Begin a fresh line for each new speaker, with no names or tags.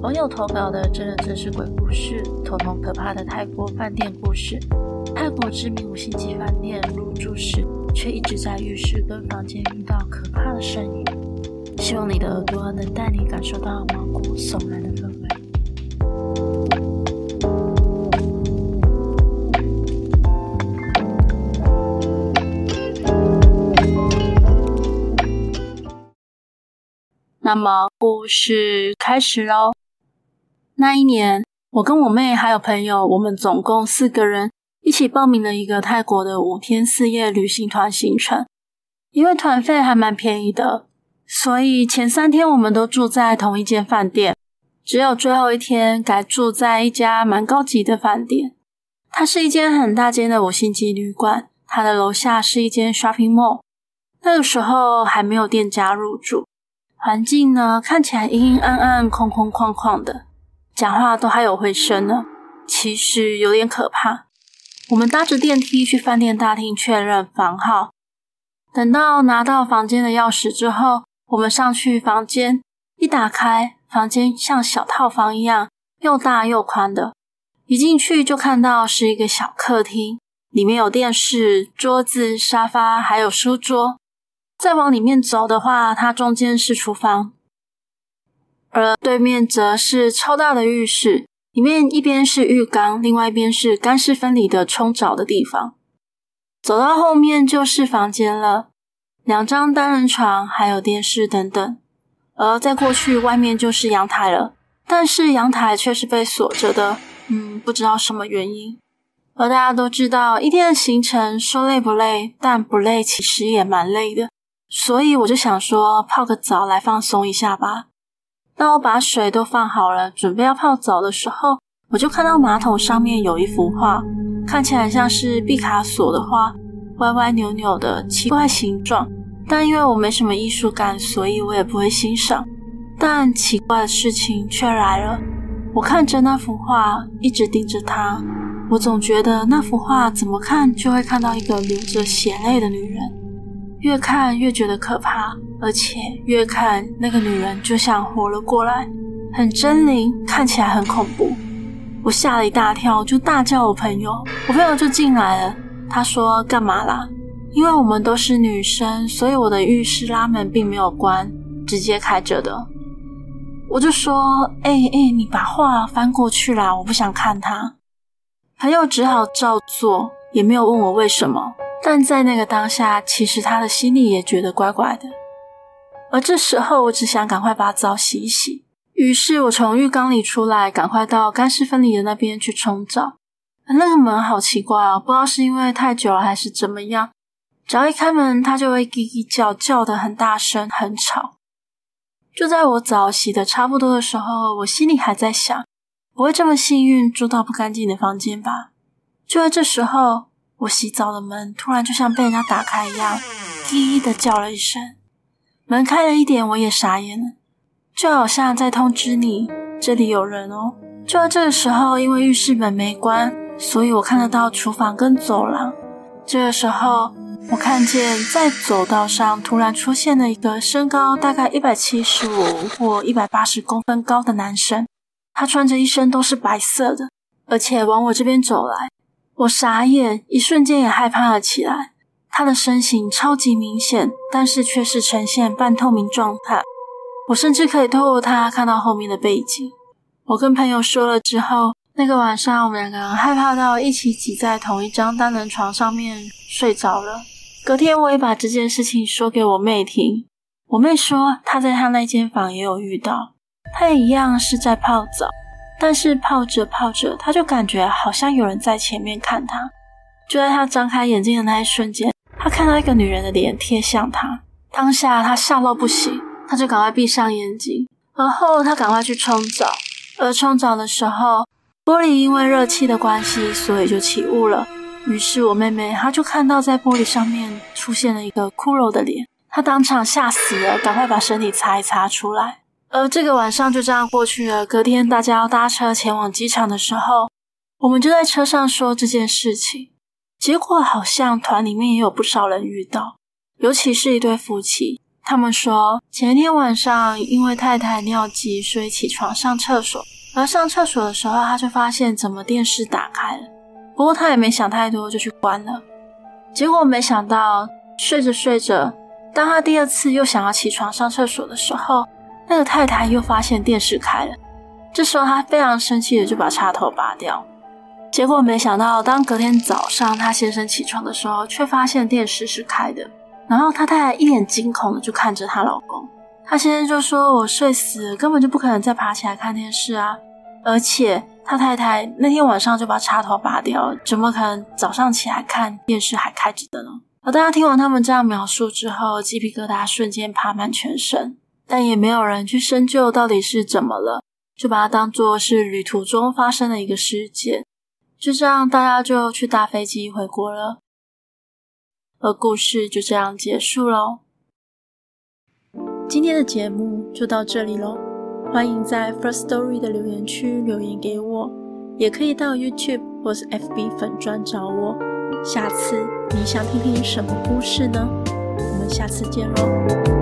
网友投稿的真人真事鬼故事，统统可怕的泰国饭店故事。泰国知名五星级饭店入住时，却一直在浴室跟房间遇到可怕的声音。希望你的耳朵能带你感受到毛骨悚然的氛围。那么，故事开始喽。那一年，我跟我妹还有朋友，我们总共四个人一起报名了一个泰国的五天四夜旅行团行程。因为团费还蛮便宜的，所以前三天我们都住在同一间饭店，只有最后一天改住在一家蛮高级的饭店。它是一间很大间的五星级旅馆，它的楼下是一间 shopping mall。那个时候还没有店家入住，环境呢，看起来阴阴暗暗、空空旷旷的。讲话都还有回声呢，其实有点可怕。我们搭着电梯去饭店大厅确认房号，等到拿到房间的钥匙之后，我们上去房间，一打开，房间像小套房一样，又大又宽的。一进去就看到是一个小客厅，里面有电视、桌子、沙发，还有书桌。再往里面走的话，它中间是厨房。而对面则是超大的浴室，里面一边是浴缸，另外一边是干湿分离的冲澡的地方。走到后面就是房间了，两张单人床，还有电视等等。而再过去，外面就是阳台了，但是阳台却是被锁着的，嗯，不知道什么原因。而大家都知道，一天的行程说累不累，但不累其实也蛮累的，所以我就想说，泡个澡来放松一下吧。当我把水都放好了，准备要泡澡的时候，我就看到马桶上面有一幅画，看起来像是毕卡索的画，歪歪扭扭的奇怪形状。但因为我没什么艺术感，所以我也不会欣赏。但奇怪的事情却来了，我看着那幅画，一直盯着它，我总觉得那幅画怎么看就会看到一个流着血泪的女人。越看越觉得可怕，而且越看那个女人就像活了过来，很狰狞，看起来很恐怖。我吓了一大跳，就大叫我朋友，我朋友就进来了。他说：“干嘛啦？”因为我们都是女生，所以我的浴室拉门并没有关，直接开着的。我就说：“哎、哎、你把画翻过去啦，我不想看它。”朋友只好照做，也没有问我为什么。但在那个当下，其实他的心里也觉得怪怪的。而这时候，我只想赶快把澡洗一洗。于是我从浴缸里出来，赶快到干湿分离的那边去冲澡。那个门好奇怪哦，不知道是因为太久了还是怎么样，只要一开门，它就会叽叽叫，叫的很大声，很吵。就在我澡洗的差不多的时候，我心里还在想，不会这么幸运住到不干净的房间吧？就在这时候。我洗澡的门突然就像被人家打开一样，滴的叫了一声。门开了一点，我也傻眼了，就好像在通知你这里有人哦。就在这个时候，因为浴室门没关，所以我看得到厨房跟走廊。这个时候，我看见在走道上突然出现了一个身高大概一百七十五或一百八十公分高的男生，他穿着一身都是白色的，而且往我这边走来。我傻眼，一瞬间也害怕了起来。他的身形超级明显，但是却是呈现半透明状态。我甚至可以透过他看到后面的背景。我跟朋友说了之后，那个晚上我们两个害怕到一起挤在同一张单人床上面睡着了。隔天我也把这件事情说给我妹听。我妹说她在她那间房也有遇到，她也一样是在泡澡。但是泡着泡着，她就感觉好像有人在前面看她。就在她张开眼睛的那一瞬间，看到一个女人的脸贴向他。当下他吓到不行，他就赶快闭上眼睛，而后他赶快去冲澡。而冲澡的时候，玻璃因为热气的关系，所以就起雾了。于是我妹妹她就看到在玻璃上面出现了一个骷髅的脸，她当场吓死了，赶快把身体擦一擦出来。而这个晚上就这样过去了。隔天大家要搭车前往机场的时候，我们就在车上说这件事情。结果好像团里面也有不少人遇到，尤其是一对夫妻，他们说，前一天晚上因为太太尿急，所以起床上厕所。而上厕所的时候，他就发现怎么电视打开了。不过他也没想太多，就去关了。结果没想到，睡着睡着，当他第二次又想要起床上厕所的时候，那个太太又发现电视开了。这时候他非常生气的就把插头拔掉。结果没想到，当隔天早上他先生起床的时候，却发现电视是开的。然后他太太一脸惊恐的就看着她老公，他先生就说：“我睡死了，根本就不可能再爬起来看电视啊！而且他太太那天晚上就把插头拔掉，怎么可能早上起来看电视还开着的呢？”而大家听完他们这样描述之后，鸡皮疙瘩瞬间爬满全身，但也没有人去深究到底是怎么了，就把它当作是旅途中发生的一个事件。就这样，大家就去搭飞机回国了。而故事就这样结束喽。今天的节目就到这里喽，欢迎在 First Story 的留言区留言给我，也可以到 YouTube 或是 FB 粉专找我。下次你想听听什么故事呢？我们下次见喽。